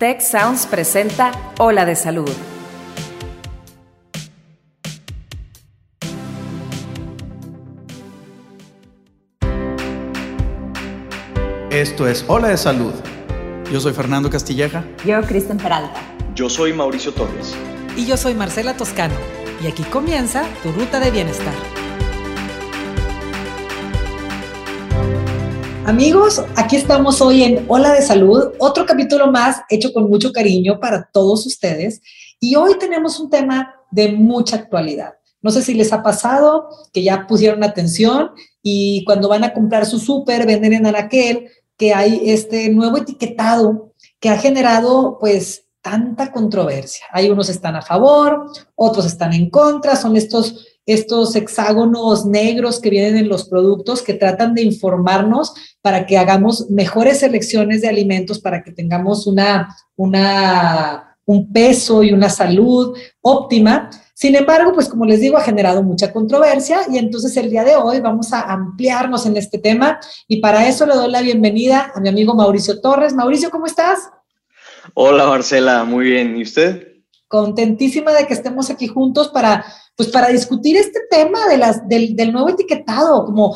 Tech Sounds presenta Ola de Salud. Esto es Ola de Salud. Yo soy Fernando Castilleja. Yo, Kristen Peralta. Yo soy Mauricio Torres. Y yo soy Marcela Toscano. Y aquí comienza tu ruta de bienestar. Amigos, aquí estamos hoy en Hola de Salud, otro capítulo más hecho con mucho cariño para todos ustedes. Y hoy tenemos un tema de mucha actualidad. No sé si les ha pasado que ya pusieron atención y cuando van a comprar su súper, venden en Anaquel, que hay este nuevo etiquetado que ha generado pues tanta controversia. Hay unos están a favor, otros están en contra, son estos estos hexágonos negros que vienen en los productos que tratan de informarnos para que hagamos mejores selecciones de alimentos, para que tengamos una, una, un peso y una salud óptima. Sin embargo, pues como les digo, ha generado mucha controversia y entonces el día de hoy vamos a ampliarnos en este tema y para eso le doy la bienvenida a mi amigo Mauricio Torres. Mauricio, ¿cómo estás? Hola Marcela, muy bien. ¿Y usted? Contentísima de que estemos aquí juntos para pues para discutir este tema de las, del, nuevo etiquetado, como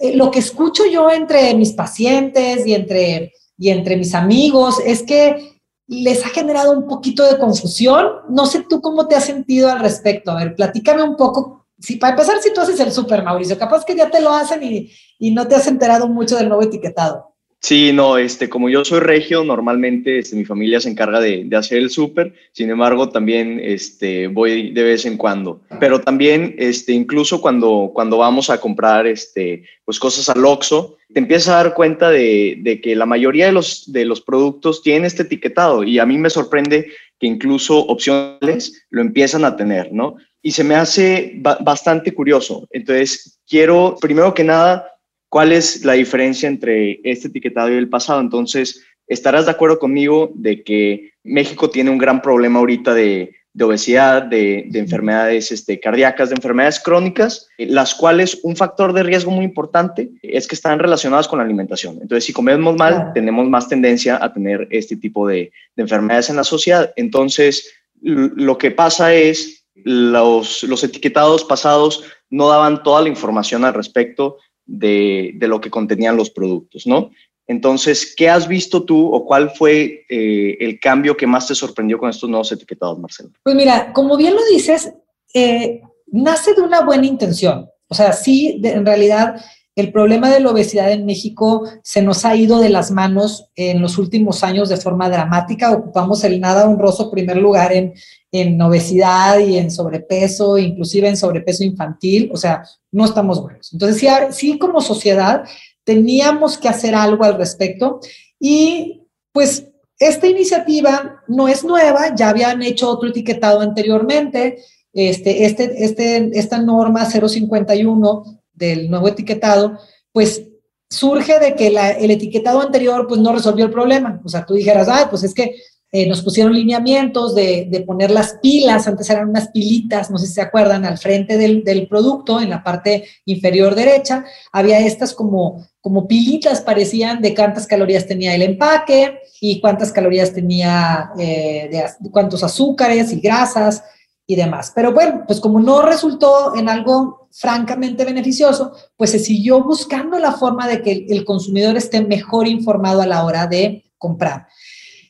eh, lo que escucho yo entre mis pacientes y entre, y entre mis amigos es que les ha generado un poquito de confusión. No sé tú cómo te has sentido al respecto. A ver, platícame un poco. Si, para empezar, si tú haces el súper, Mauricio, capaz que ya te lo hacen y, y no te has enterado mucho del nuevo etiquetado. Sí, no, este, como yo soy regio, normalmente este, mi familia se encarga de, de hacer el súper, sin embargo, también este, voy de vez en cuando. Pero también, este, incluso cuando, cuando vamos a comprar este, pues, cosas al Oxxo, te empiezas a dar cuenta de, de, que la mayoría de los, de los productos tienen este etiquetado y a mí me sorprende que incluso opciones lo empiezan a tener, ¿no? Y se me hace bastante curioso. Entonces, quiero, primero que nada, ¿Cuál es la diferencia entre este etiquetado y el pasado? Entonces, estarás de acuerdo conmigo de que México tiene un gran problema ahorita de, obesidad, de, enfermedades este, cardíacas, de enfermedades crónicas, las cuales un factor de riesgo muy importante es que están relacionadas con la alimentación. Entonces, si comemos mal, tenemos más tendencia a tener este tipo de, enfermedades en la sociedad. Entonces, lo que pasa es, los, los etiquetados pasados no daban toda la información al respecto de, lo que contenían los productos, ¿no? Entonces, ¿qué has visto tú o cuál fue eh, el cambio que más te sorprendió con estos nuevos etiquetados, Marcelo? Pues mira, como bien lo dices, eh, nace de una buena intención. O sea, sí, en realidad el problema de la obesidad en México se nos ha ido de las manos en los últimos años de forma dramática. Ocupamos el nada honroso primer lugar en, en obesidad y en sobrepeso, inclusive en sobrepeso infantil, o sea, no estamos buenos. Entonces, sí, sí como sociedad teníamos que hacer algo al respecto y pues esta iniciativa no es nueva, ya habían hecho otro etiquetado anteriormente, este, este, este, esta norma 051 del nuevo etiquetado, pues surge de que el etiquetado anterior pues no resolvió el problema. O sea, tú dijeras, ah, pues es que eh, nos pusieron lineamientos de, poner las pilas, antes eran unas pilitas, no sé si se acuerdan, al frente del, producto, en la parte inferior derecha, había estas como, como pilitas, parecían de cuántas calorías tenía el empaque y cuántas calorías tenía, eh, de, cuántos azúcares y grasas y demás. Pero bueno, pues como no resultó en algo francamente beneficioso, pues se siguió buscando la forma de que el consumidor esté mejor informado a la hora de comprar.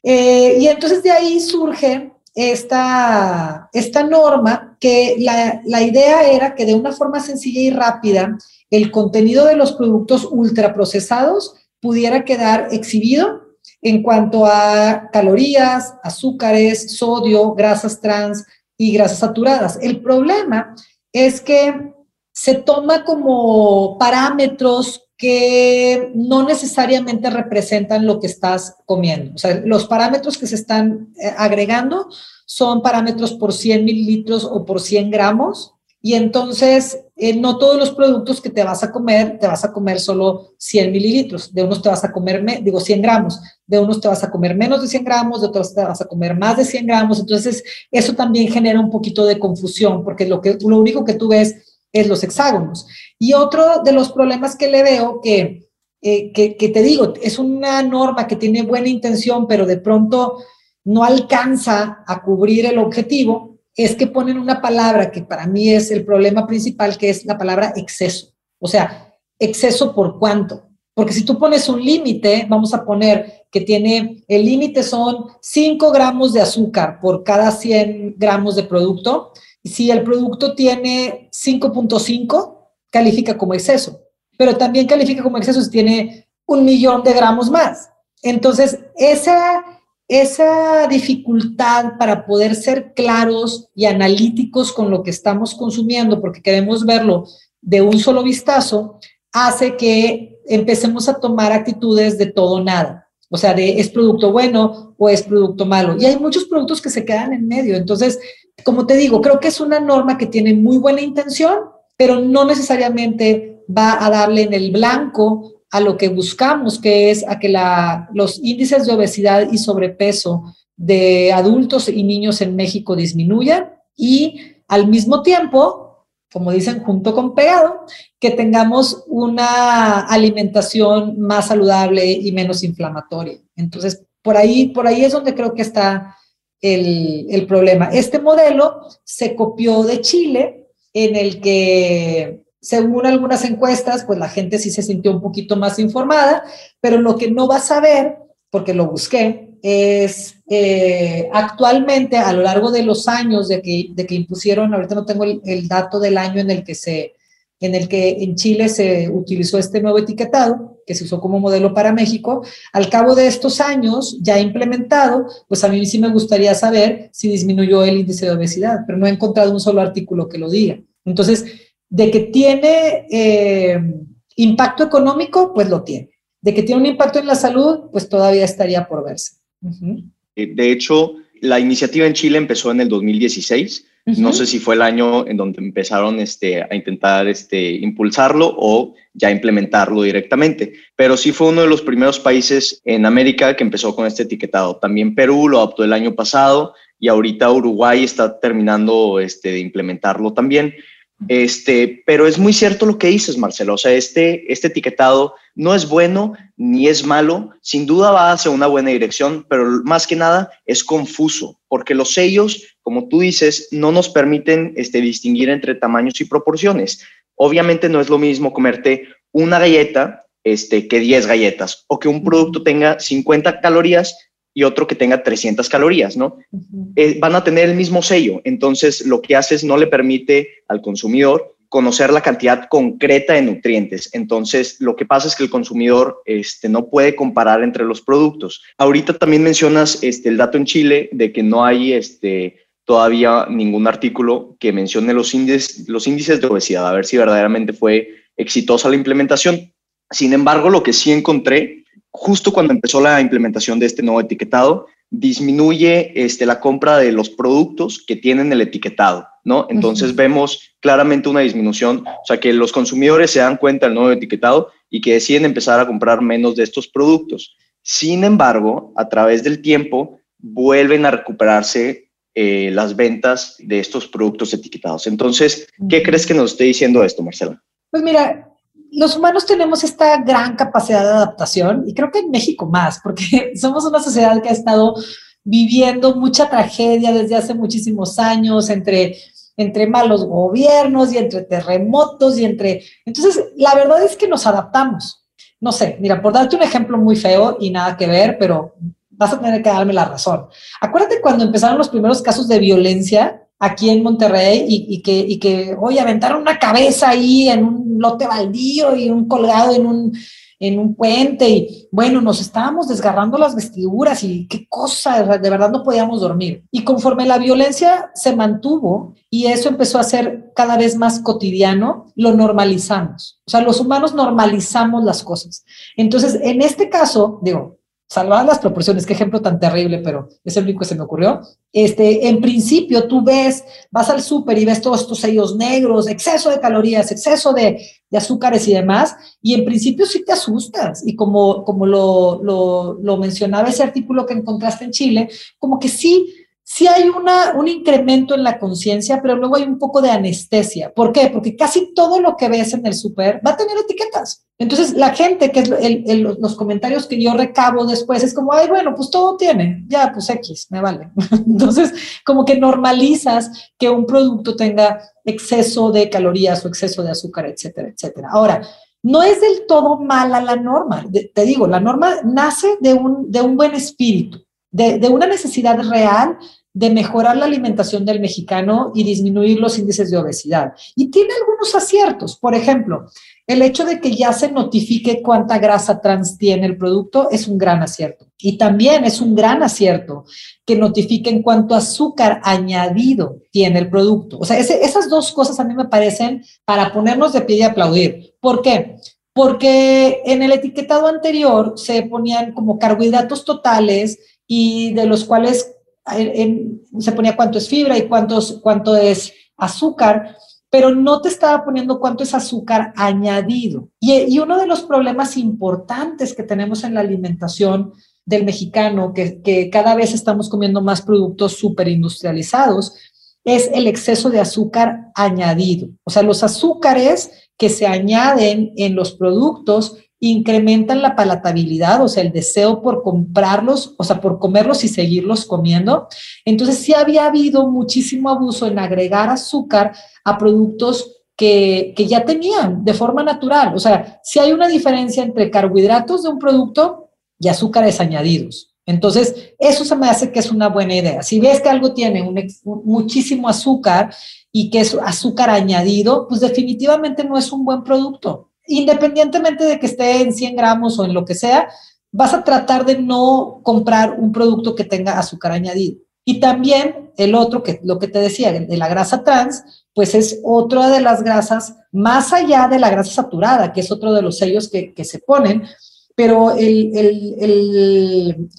Eh, y entonces de ahí surge esta, esta norma que la, la, idea era que de una forma sencilla y rápida el contenido de los productos ultraprocesados pudiera quedar exhibido en cuanto a calorías, azúcares, sodio, grasas trans y grasas saturadas. El problema es que se toma como parámetros que no necesariamente representan lo que estás comiendo. O sea, los parámetros que se están eh, agregando son parámetros por 100 mililitros o por 100 gramos. Y entonces, eh, no todos los productos que te vas a comer, te vas a comer solo 100 mililitros. De unos te vas a comer, digo, 100 gramos. De unos te vas a comer menos de 100 gramos, de otros te vas a comer más de 100 gramos. Entonces, eso también genera un poquito de confusión, porque lo, que, lo único que tú ves es los hexágonos. Y otro de los problemas que le veo que, eh, que, te digo, es una norma que tiene buena intención, pero de pronto no alcanza a cubrir el objetivo, es que ponen una palabra que para mí es el problema principal, que es la palabra exceso. O sea, exceso por cuánto. Porque si tú pones un límite, vamos a poner que tiene, el límite son 5 gramos de azúcar por cada 100 gramos de producto. Y si el producto tiene 5.5, califica como exceso. Pero también califica como exceso si tiene un millón de gramos más. Entonces, esa, esa dificultad para poder ser claros y analíticos con lo que estamos consumiendo, porque queremos verlo de un solo vistazo, hace que empecemos a tomar actitudes de todo nada. O sea, de es producto bueno o es producto malo. Y hay muchos productos que se quedan en medio. Entonces, como te digo, creo que es una norma que tiene muy buena intención, pero no necesariamente va a darle en el blanco a lo que buscamos, que es a que los índices de obesidad y sobrepeso de adultos y niños en México disminuyan y al mismo tiempo, como dicen, junto con pegado, que tengamos una alimentación más saludable y menos inflamatoria. Entonces, por ahí, por ahí es donde creo que está el problema. Este modelo se copió de Chile, en el que según algunas encuestas, pues la gente sí se sintió un poquito más informada, pero lo que no va a saber, porque lo busqué, es eh, actualmente a lo largo de los años de que, de que impusieron, ahorita no tengo el, el, dato del año en el que se en el que en Chile se utilizó este nuevo etiquetado, que se usó como modelo para México, al cabo de estos años ya implementado, pues a mí sí me gustaría saber si disminuyó el índice de obesidad, pero no he encontrado un solo artículo que lo diga. Entonces, de que tiene eh, impacto económico, pues lo tiene. De que tiene un impacto en la salud, pues todavía estaría por verse. Uh -huh. De hecho, la iniciativa en Chile empezó en el 2016. Uh -huh. No sé si fue el año en donde empezaron este, a intentar este, impulsarlo o ya implementarlo directamente, pero sí fue uno de los primeros países en América que empezó con este etiquetado. También Perú lo adoptó el año pasado y ahorita Uruguay está terminando este, de implementarlo también. Este, pero es muy cierto lo que dices, Marcelo. O sea, este, este etiquetado no es bueno ni es malo. Sin duda va hacia una buena dirección, pero más que nada es confuso, porque los sellos, como tú dices, no nos permiten este, distinguir entre tamaños y proporciones. Obviamente no es lo mismo comerte una galleta este, que 10 galletas o que un producto tenga 50 calorías y otro que tenga 300 calorías, ¿no? Uh -huh. eh, van a tener el mismo sello, entonces lo que hace es no le permite al consumidor conocer la cantidad concreta de nutrientes. Entonces, lo que pasa es que el consumidor este, no puede comparar entre los productos. Ahorita también mencionas este, el dato en Chile de que no hay este, todavía ningún artículo que mencione los índices, los índices de obesidad, a ver si verdaderamente fue exitosa la implementación. Sin embargo, lo que sí encontré justo cuando empezó la implementación de este nuevo etiquetado, disminuye este, la compra de los productos que tienen el etiquetado, ¿no? Entonces uh -huh. vemos claramente una disminución, o sea, que los consumidores se dan cuenta del nuevo etiquetado y que deciden empezar a comprar menos de estos productos. Sin embargo, a través del tiempo, vuelven a recuperarse eh, las ventas de estos productos etiquetados. Entonces, ¿qué uh -huh. crees que nos esté diciendo esto, Marcela? Pues mira, los humanos tenemos esta gran capacidad de adaptación y creo que en México más, porque somos una sociedad que ha estado viviendo mucha tragedia desde hace muchísimos años entre, entre malos gobiernos y entre terremotos y entre... Entonces, la verdad es que nos adaptamos. No sé, mira, por darte un ejemplo muy feo y nada que ver, pero vas a tener que darme la razón. Acuérdate cuando empezaron los primeros casos de violencia aquí en Monterrey y, que, y que, oye, aventaron una cabeza ahí en un lote baldío y un colgado en un, en un puente y bueno, nos estábamos desgarrando las vestiduras y qué cosa, de verdad no podíamos dormir. Y conforme la violencia se mantuvo y eso empezó a ser cada vez más cotidiano, lo normalizamos. O sea, los humanos normalizamos las cosas. Entonces, en este caso, digo, salvadas las proporciones, qué ejemplo tan terrible, pero es el único que se me ocurrió. Este, en principio, tú ves, vas al súper y ves todos estos sellos negros, exceso de calorías, exceso de, azúcares y demás, y en principio sí te asustas. Y como, como lo, lo, lo mencionaba ese artículo que encontraste en Chile, como que sí, sí hay una, un incremento en la conciencia, pero luego hay un poco de anestesia. ¿Por qué? Porque casi todo lo que ves en el súper va a tener etiquetas. Entonces, la gente, que es los comentarios que yo recabo después, es como, ay, bueno, pues todo tiene, ya, pues X, me vale. Entonces, como que normalizas que un producto tenga exceso de calorías o exceso de azúcar, etcétera, etcétera. Ahora, no es del todo mala la norma. te digo, la norma nace de un, de un buen espíritu de, una necesidad real de mejorar la alimentación del mexicano y disminuir los índices de obesidad. Y tiene algunos aciertos. Por ejemplo, el hecho de que ya se notifique cuánta grasa trans tiene el producto es un gran acierto. Y también es un gran acierto que notifiquen cuánto azúcar añadido tiene el producto. O sea, esas dos cosas a mí me parecen para ponernos de pie y aplaudir. ¿Por qué? Porque en el etiquetado anterior se ponían como carbohidratos totales y de los cuales se ponía cuánto es fibra y cuántos, cuánto es azúcar, pero no te estaba poniendo cuánto es azúcar añadido. Y, uno de los problemas importantes que tenemos en la alimentación del mexicano, que, cada vez estamos comiendo más productos súper industrializados, es el exceso de azúcar añadido. O sea, los azúcares que se añaden en los productos incrementan la palatabilidad, o sea, el deseo por comprarlos, o sea, por comerlos y seguirlos comiendo. Entonces, sí había habido muchísimo abuso en agregar azúcar a productos que, que ya tenían de forma natural. O sea, si hay una diferencia entre carbohidratos de un producto y azúcares añadidos. Entonces, eso se me hace que es una buena idea. Si ves que algo tiene un, muchísimo azúcar y que es azúcar añadido, pues definitivamente no es un buen producto independientemente de que esté en 100 gramos o en lo que sea, vas a tratar de no comprar un producto que tenga azúcar añadido. Y también el otro, que lo que te decía, de la grasa trans, pues es otra de las grasas más allá de la grasa saturada, que es otro de los sellos que, se ponen, pero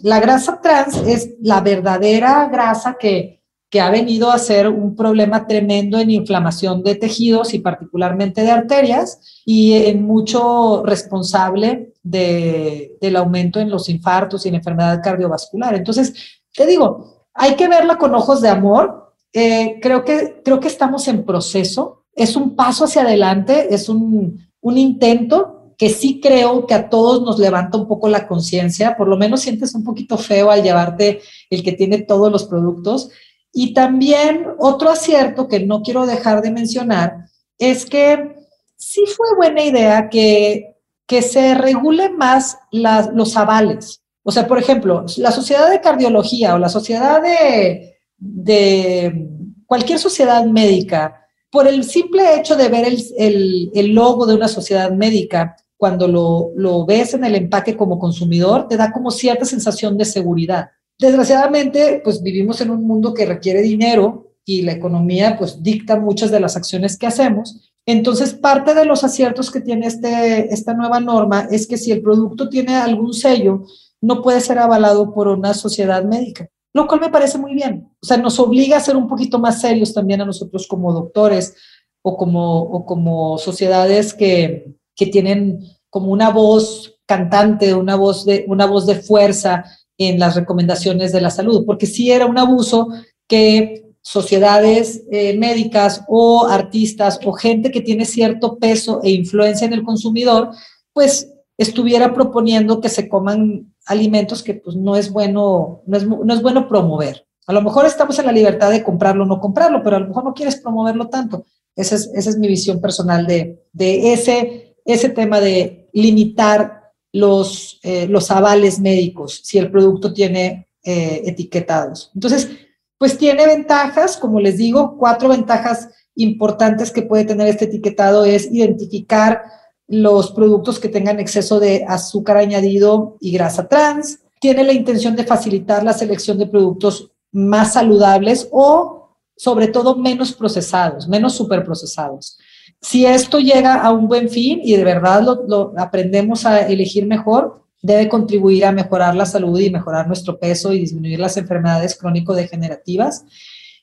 la grasa trans es la verdadera grasa que, que ha venido a ser un problema tremendo en inflamación de tejidos y particularmente de arterias y en mucho responsable de, del aumento en los infartos y en enfermedad cardiovascular. Entonces, te digo, hay que verla con ojos de amor. Eh, creo, que, creo que estamos en proceso. Es un paso hacia adelante, es un, un intento que sí creo que a todos nos levanta un poco la conciencia, por lo menos sientes un poquito feo al llevarte el que tiene todos los productos, y también otro acierto que no quiero dejar de mencionar es que sí fue buena idea que, que se regule más los avales. O sea, por ejemplo, la sociedad de cardiología o la sociedad de, de cualquier sociedad médica, por el simple hecho de ver el, el, logo de una sociedad médica, cuando lo, lo ves en el empaque como consumidor, te da como cierta sensación de seguridad. Desgraciadamente, pues vivimos en un mundo que requiere dinero y la economía pues dicta muchas de las acciones que hacemos. Entonces, parte de los aciertos que tiene este, esta nueva norma es que si el producto tiene algún sello, no puede ser avalado por una sociedad médica, lo cual me parece muy bien. O sea, nos obliga a ser un poquito más serios también a nosotros como doctores o como, o como sociedades que, que tienen como una voz cantante, una voz de, una voz de fuerza en las recomendaciones de la salud, porque sí era un abuso que sociedades eh, médicas o artistas o gente que tiene cierto peso e influencia en el consumidor, pues estuviera proponiendo que se coman alimentos que pues no es bueno, no es, no es bueno promover. A lo mejor estamos en la libertad de comprarlo o no comprarlo, pero a lo mejor no quieres promoverlo tanto. Esa es, esa es mi visión personal de, de ese, ese tema de limitar los, eh, los avales médicos si el producto tiene eh, etiquetados. Entonces, pues tiene ventajas, como les digo, cuatro ventajas importantes que puede tener este etiquetado es identificar los productos que tengan exceso de azúcar añadido y grasa trans. Tiene la intención de facilitar la selección de productos más saludables o sobre todo menos procesados, menos superprocesados. Si esto llega a un buen fin y de verdad lo, aprendemos a elegir mejor, debe contribuir a mejorar la salud y mejorar nuestro peso y disminuir las enfermedades crónico-degenerativas.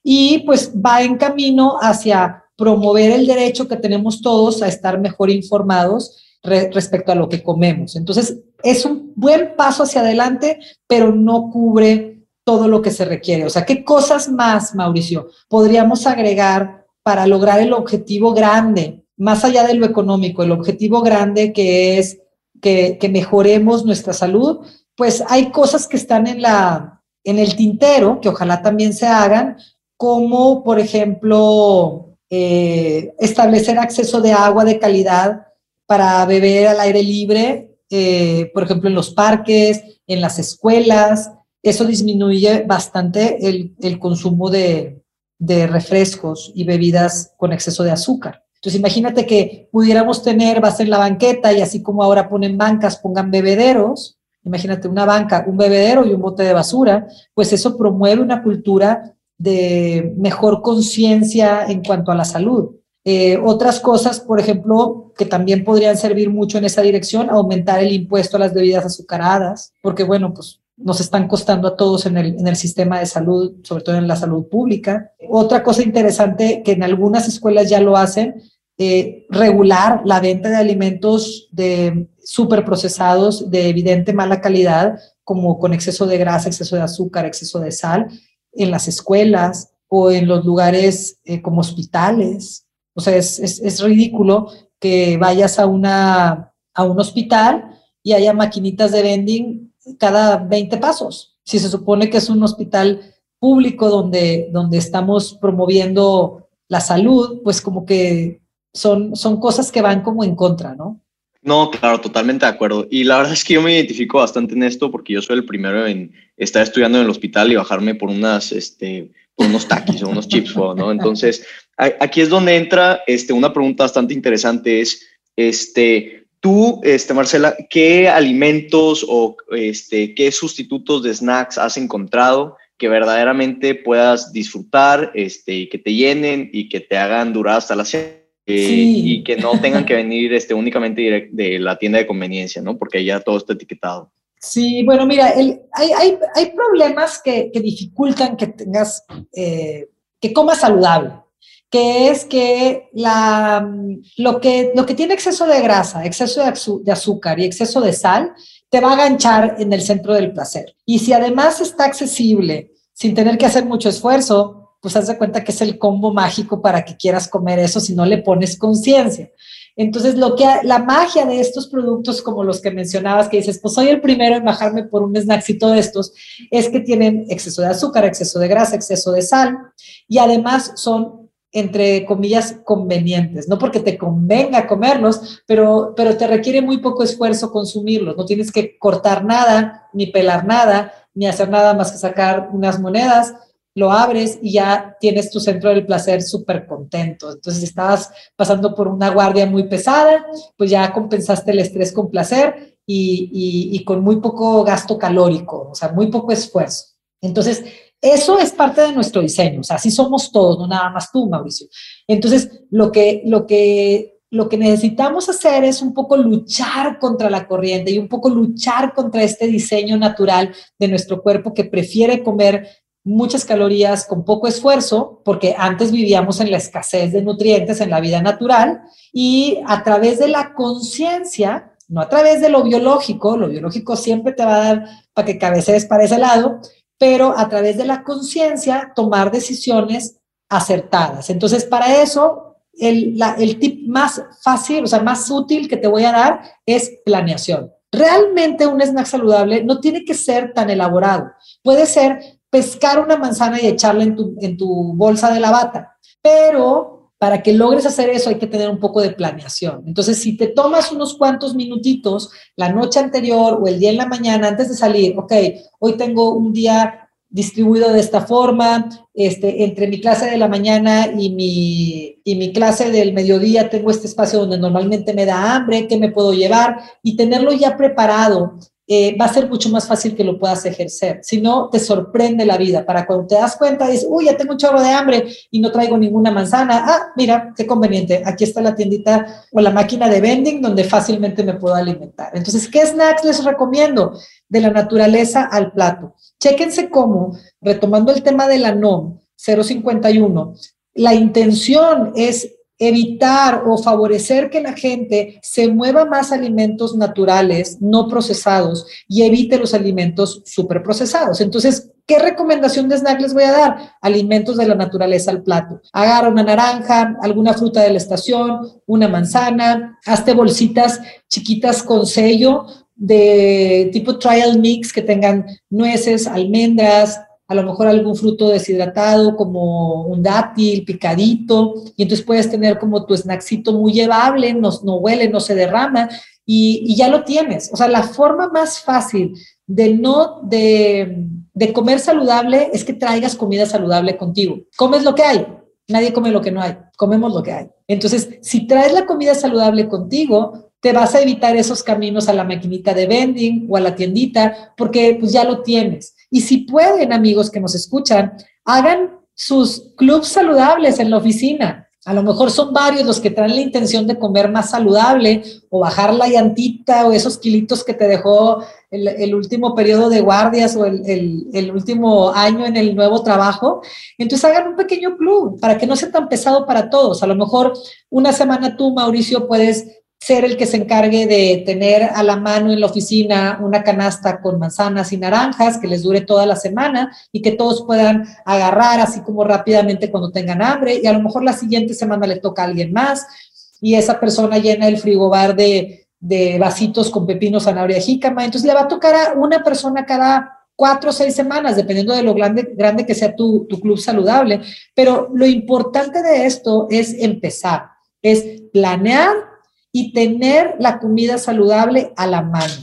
Y pues va en camino hacia promover el derecho que tenemos todos a estar mejor informados respecto a lo que comemos. Entonces, es un buen paso hacia adelante, pero no cubre todo lo que se requiere. O sea, ¿qué cosas más, Mauricio, podríamos agregar para lograr el objetivo grande, más allá de lo económico, el objetivo grande que es que, mejoremos nuestra salud? Pues hay cosas que están en, la, en el tintero, que ojalá también se hagan, como por ejemplo eh, establecer acceso de agua de calidad para beber al aire libre, eh, por ejemplo en los parques, en las escuelas, eso disminuye bastante el, consumo de, de, refrescos y bebidas con exceso de azúcar. Entonces, imagínate que pudiéramos tener, vas en la banqueta y así como ahora ponen bancas, pongan bebederos. Imagínate una banca, un bebedero y un bote de basura, pues eso promueve una cultura de mejor conciencia en cuanto a la salud. Eh, otras cosas, por ejemplo, que también podrían servir mucho en esa dirección, aumentar el impuesto a las bebidas azucaradas, porque bueno, pues nos están costando a todos en el, en el sistema de salud, sobre todo en la salud pública. Otra cosa interesante que en algunas escuelas ya lo hacen, eh, regular la venta de alimentos de procesados de evidente mala calidad, como con exceso de grasa, exceso de azúcar, exceso de sal, en las escuelas o en los lugares eh, como hospitales. O sea, es, es, es ridículo que vayas a, una, a un hospital y haya maquinitas de vending cada 20 pasos. Si se supone que es un hospital público donde, donde estamos promoviendo la salud, pues como que son, son cosas que van como en contra, ¿no? No, claro, totalmente de acuerdo. Y la verdad es que yo me identifico bastante en esto porque yo soy el primero en estar estudiando en el hospital y bajarme por unas, este, por unos taquis o unos chips, ¿no? Entonces, aquí es donde entra este, una pregunta bastante interesante, es, este, Tú, este, Marcela, ¿qué alimentos o este, qué sustitutos de snacks has encontrado que verdaderamente puedas disfrutar este, y que te llenen y que te hagan durar hasta la cena? Eh, y que no tengan que venir este, únicamente de la tienda de conveniencia, ¿no? Porque ya todo está etiquetado. Sí, bueno, mira, hay, hay, hay, problemas que, que, dificultan que tengas, eh, que comas saludable que es que, la, lo, que lo que tiene exceso de grasa, exceso de, azúcar y exceso de sal, te va a aganchar en el centro del placer. Y si además está accesible sin tener que hacer mucho esfuerzo, pues haz de cuenta que es el combo mágico para que quieras comer eso si no le pones conciencia. Entonces, lo que la magia de estos productos como los que mencionabas, que dices, pues soy el primero en bajarme por un snacksito de estos, es que tienen exceso de azúcar, exceso de grasa, exceso de sal y además son entre comillas, convenientes, no porque te convenga comerlos, pero, pero te requiere muy poco esfuerzo consumirlos, no tienes que cortar nada, ni pelar nada, ni hacer nada más que sacar unas monedas, lo abres y ya tienes tu centro del placer súper contento. Entonces, si estabas pasando por una guardia muy pesada, pues ya compensaste el estrés con placer y, y, y con muy poco gasto calórico, o sea, muy poco esfuerzo. Entonces, eso es parte de nuestro diseño, o sea, así somos todos, no nada más tú, Mauricio. Entonces, lo que, lo que, lo que necesitamos hacer es un poco luchar contra la corriente y un poco luchar contra este diseño natural de nuestro cuerpo que prefiere comer muchas calorías con poco esfuerzo, porque antes vivíamos en la escasez de nutrientes en la vida natural y a través de la conciencia, no a través de lo biológico, lo biológico siempre te va a dar para que cabecees para ese lado, pero a través de la conciencia tomar decisiones acertadas. Entonces, para eso, el, tip más fácil, o sea, más útil que te voy a dar es planeación. Realmente un snack saludable no tiene que ser tan elaborado. Puede ser pescar una manzana y echarla en tu, en tu bolsa de la bata, pero para que logres hacer eso hay que tener un poco de planeación. Entonces, si te tomas unos cuantos minutitos la noche anterior o el día en la mañana antes de salir, ok, hoy tengo un día distribuido de esta forma, este, entre mi clase de la mañana y mi, y mi clase del mediodía tengo este espacio donde normalmente me da hambre, ¿qué me puedo llevar? Y tenerlo ya preparado eh, va a ser mucho más fácil que lo puedas ejercer. Si no, te sorprende la vida. Para cuando te das cuenta, dices, uy, ya tengo un chorro de hambre y no traigo ninguna manzana. Ah, mira, qué conveniente. Aquí está la tiendita o la máquina de vending donde fácilmente me puedo alimentar. Entonces, ¿qué snacks les recomiendo? De la naturaleza al plato. Chéquense cómo, retomando el tema de la NOM 051, la intención es evitar o favorecer que la gente se mueva más alimentos naturales, no procesados, y evite los alimentos superprocesados. Entonces, ¿qué recomendación de snack les voy a dar? Alimentos de la naturaleza al plato. Agarra una naranja, alguna fruta de la estación, una manzana, hazte bolsitas chiquitas con sello de tipo trial mix que tengan nueces, almendras, a lo mejor algún fruto deshidratado como un dátil picadito, y entonces puedes tener como tu snackcito muy llevable, no, no huele, no se derrama, y, y, ya lo tienes. O sea, la forma más fácil de no, de, de comer saludable es que traigas comida saludable contigo. Comes lo que hay, nadie come lo que no hay, comemos lo que hay. Entonces, si traes la comida saludable contigo, te vas a evitar esos caminos a la maquinita de vending o a la tiendita, porque pues ya lo tienes. Y si pueden, amigos que nos escuchan, hagan sus clubs saludables en la oficina. A lo mejor son varios los que traen la intención de comer más saludable o bajar la llantita o esos kilitos que te dejó el, último periodo de guardias o el, el, último año en el nuevo trabajo. Entonces hagan un pequeño club para que no sea tan pesado para todos. A lo mejor una semana tú, Mauricio, puedes ser el que se encargue de tener a la mano en la oficina una canasta con manzanas y naranjas que les dure toda la semana y que todos puedan agarrar así como rápidamente cuando tengan hambre y a lo mejor la siguiente semana le toca a alguien más y esa persona llena el frigobar de, de vasitos con pepino, zanahoria, jícama, entonces le va a tocar a una persona cada cuatro o seis semanas, dependiendo de lo grande, grande que sea tu, tu club saludable. Pero lo importante de esto es empezar, es planear y tener la comida saludable a la mano.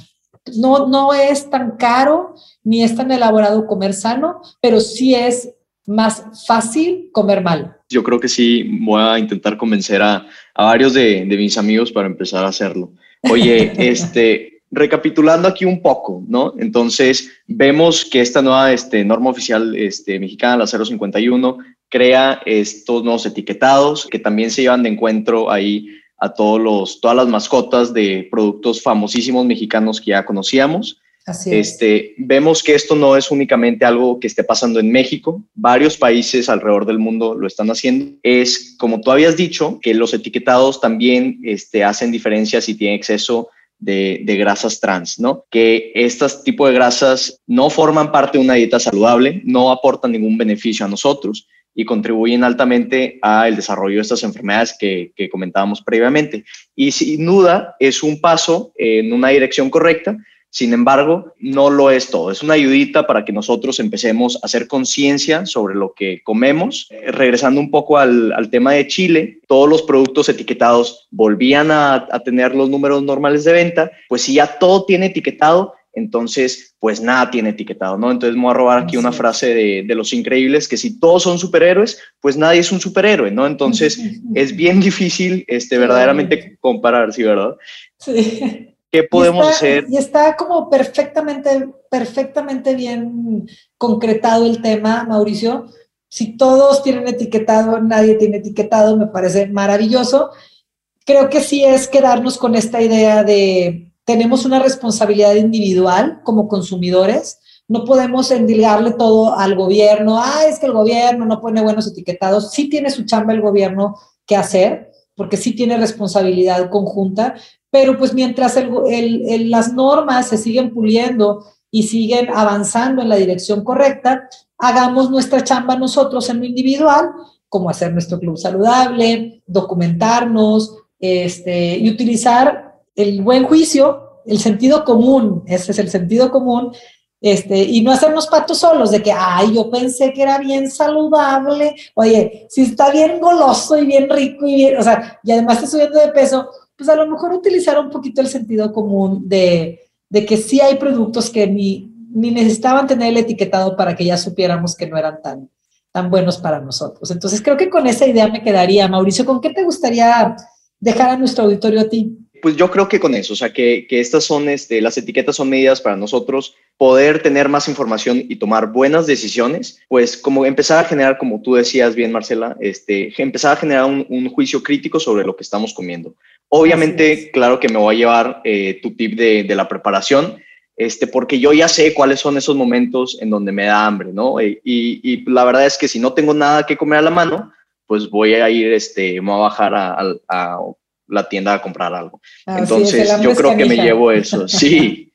No, no es tan caro ni es tan elaborado comer sano, pero sí es más fácil comer mal. Yo creo que sí, voy a intentar convencer a, a varios de, de, mis amigos para empezar a hacerlo. Oye, este, recapitulando aquí un poco, ¿no? Entonces, vemos que esta nueva este, norma oficial este, mexicana, la 051, crea estos nuevos etiquetados que también se llevan de encuentro ahí a todos los, todas las mascotas de productos famosísimos mexicanos que ya conocíamos. Así este, vemos que esto no es únicamente algo que esté pasando en México, varios países alrededor del mundo lo están haciendo. Es, como tú habías dicho, que los etiquetados también este, hacen diferencia si tienen exceso de, de, grasas trans, ¿no? Que estos tipos de grasas no forman parte de una dieta saludable, no aportan ningún beneficio a nosotros y contribuyen altamente al desarrollo de estas enfermedades que, que, comentábamos previamente. Y sin duda es un paso en una dirección correcta, sin embargo, no lo es todo. Es una ayudita para que nosotros empecemos a hacer conciencia sobre lo que comemos. Eh, regresando un poco al, al, tema de Chile, todos los productos etiquetados volvían a, a tener los números normales de venta, pues si ya todo tiene etiquetado, entonces pues nada tiene etiquetado, ¿no? Entonces me voy a robar aquí una frase de, de, los increíbles, que si todos son superhéroes, pues nadie es un superhéroe, ¿no? Entonces es bien difícil este, verdaderamente comparar, ¿sí, verdad? Sí. ¿Qué podemos y está, hacer? Y está como perfectamente, perfectamente bien concretado el tema, Mauricio. Si todos tienen etiquetado, nadie tiene etiquetado, me parece maravilloso. Creo que sí es quedarnos con esta idea de tenemos una responsabilidad individual como consumidores. No podemos endilgarle todo al gobierno. Ah, es que el gobierno no pone buenos etiquetados. Sí tiene su chamba el gobierno que hacer, porque sí tiene responsabilidad conjunta, pero pues mientras el, el, el, las normas se siguen puliendo y siguen avanzando en la dirección correcta, hagamos nuestra chamba nosotros en lo individual, como hacer nuestro club saludable, documentarnos este, y utilizar el buen juicio, el sentido común, ese es el sentido común, este, y no hacernos patos solos de que, ay, yo pensé que era bien saludable, oye, si está bien goloso y bien rico y bien, o sea, y además está subiendo de peso, pues a lo mejor utilizar un poquito el sentido común de, de que sí hay productos que ni, ni necesitaban tener el etiquetado para que ya supiéramos que no eran tan, tan buenos para nosotros. Entonces creo que con esa idea me quedaría. Mauricio, ¿con qué te gustaría dejar a nuestro auditorio a ti? Pues yo creo que con eso, o sea, que, que estas son, este, las etiquetas son medidas para nosotros poder tener más información y tomar buenas decisiones, pues como empezar a generar, como tú decías bien, Marcela, este, empezar a generar un, un juicio crítico sobre lo que estamos comiendo. Obviamente, claro que me voy a llevar eh, tu tip de, de, la preparación, este, porque yo ya sé cuáles son esos momentos en donde me da hambre, ¿no? Y, y, y la verdad es que si no tengo nada que comer a la mano, pues voy a ir, este, me voy a bajar a, a, a la tienda a comprar algo. Entonces, es, yo creo que me llevo eso, sí.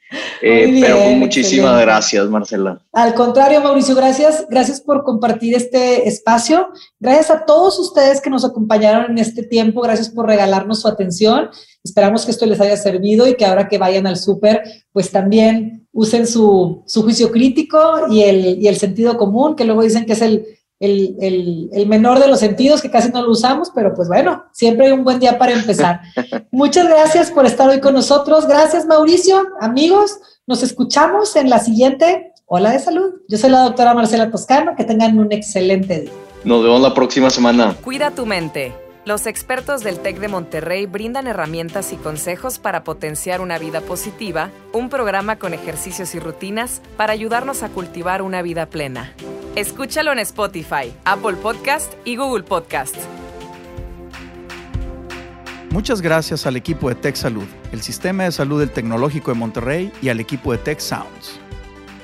Eh, pero pues, muchísimas gracias, Marcela. Al contrario, Mauricio, gracias. Gracias por compartir este espacio. Gracias a todos ustedes que nos acompañaron en este tiempo. Gracias por regalarnos su atención. Esperamos que esto les haya servido y que ahora que vayan al súper, pues también usen su, su juicio crítico y el, y el sentido común, que luego dicen que es el, el, el, el, menor de los sentidos, que casi no lo usamos, pero pues bueno, siempre hay un buen día para empezar. Muchas gracias por estar hoy con nosotros. Gracias, Mauricio. Amigos, nos escuchamos en la siguiente Hola de Salud. Yo soy la doctora Marcela Toscano. Que tengan un excelente día. Nos vemos la próxima semana. Cuida tu mente. Los expertos del TEC de Monterrey brindan herramientas y consejos para potenciar una vida positiva, un programa con ejercicios y rutinas para ayudarnos a cultivar una vida plena. Escúchalo en Spotify, Apple Podcast y Google Podcast. Muchas gracias al equipo de Tech Salud, el Sistema de Salud del Tecnológico de Monterrey y al equipo de Tech Sounds.